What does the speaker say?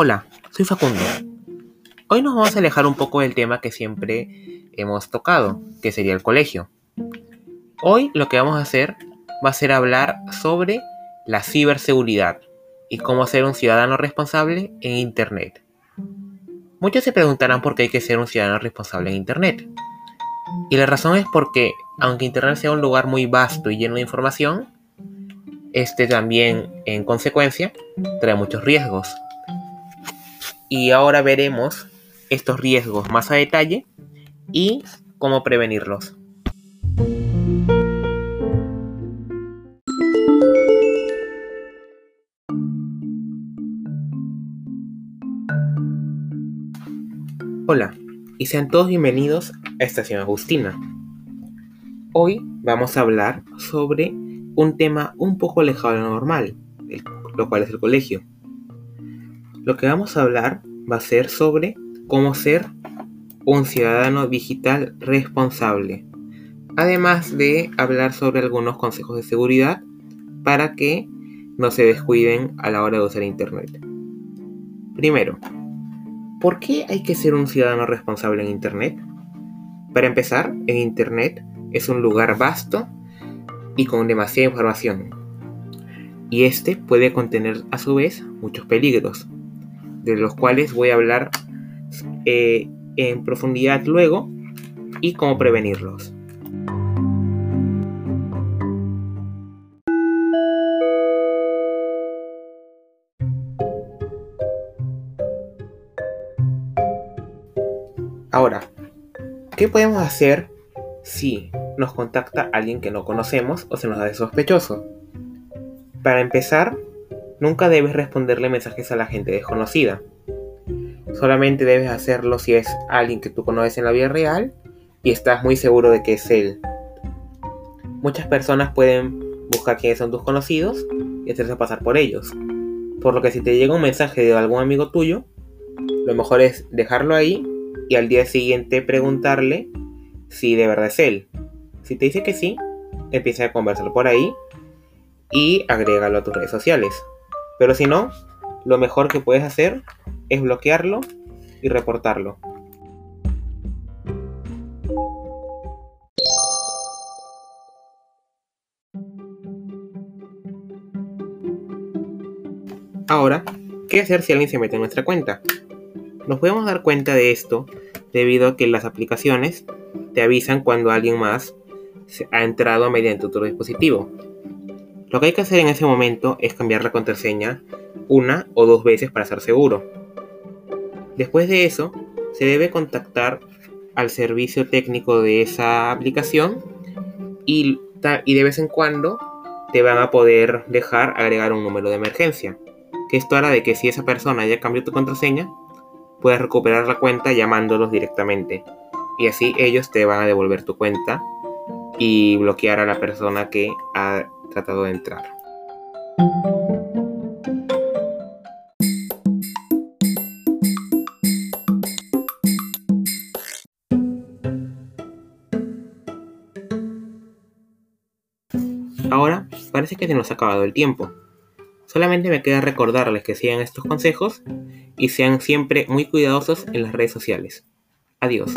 Hola, soy Facundo. Hoy nos vamos a alejar un poco del tema que siempre hemos tocado, que sería el colegio. Hoy lo que vamos a hacer va a ser hablar sobre la ciberseguridad y cómo ser un ciudadano responsable en Internet. Muchos se preguntarán por qué hay que ser un ciudadano responsable en Internet. Y la razón es porque, aunque Internet sea un lugar muy vasto y lleno de información, este también, en consecuencia, trae muchos riesgos. Y ahora veremos estos riesgos más a detalle y cómo prevenirlos. Hola, y sean todos bienvenidos a Estación Agustina. Hoy vamos a hablar sobre un tema un poco alejado de lo normal, lo cual es el colegio. Lo que vamos a hablar va a ser sobre cómo ser un ciudadano digital responsable, además de hablar sobre algunos consejos de seguridad para que no se descuiden a la hora de usar Internet. Primero, ¿por qué hay que ser un ciudadano responsable en Internet? Para empezar, en Internet es un lugar vasto y con demasiada información. Y este puede contener a su vez muchos peligros, de los cuales voy a hablar eh, en profundidad luego y cómo prevenirlos. Ahora, ¿qué podemos hacer si nos contacta alguien que no conocemos o se nos hace sospechoso. Para empezar, nunca debes responderle mensajes a la gente desconocida. Solamente debes hacerlo si es alguien que tú conoces en la vida real y estás muy seguro de que es él. Muchas personas pueden buscar quiénes son tus conocidos y hacerse pasar por ellos. Por lo que si te llega un mensaje de algún amigo tuyo, lo mejor es dejarlo ahí y al día siguiente preguntarle si de verdad es él. Si te dice que sí, empieza a conversar por ahí y agrégalo a tus redes sociales. Pero si no, lo mejor que puedes hacer es bloquearlo y reportarlo. Ahora, ¿qué hacer si alguien se mete en nuestra cuenta? Nos podemos dar cuenta de esto debido a que las aplicaciones te avisan cuando alguien más ha entrado mediante otro dispositivo. Lo que hay que hacer en ese momento es cambiar la contraseña una o dos veces para estar seguro. Después de eso, se debe contactar al servicio técnico de esa aplicación y, y de vez en cuando te van a poder dejar agregar un número de emergencia. Que esto hará de que si esa persona ya cambió tu contraseña, puedas recuperar la cuenta llamándolos directamente. Y así ellos te van a devolver tu cuenta y bloquear a la persona que ha tratado de entrar. Ahora parece que se nos ha acabado el tiempo. Solamente me queda recordarles que sigan estos consejos y sean siempre muy cuidadosos en las redes sociales. Adiós.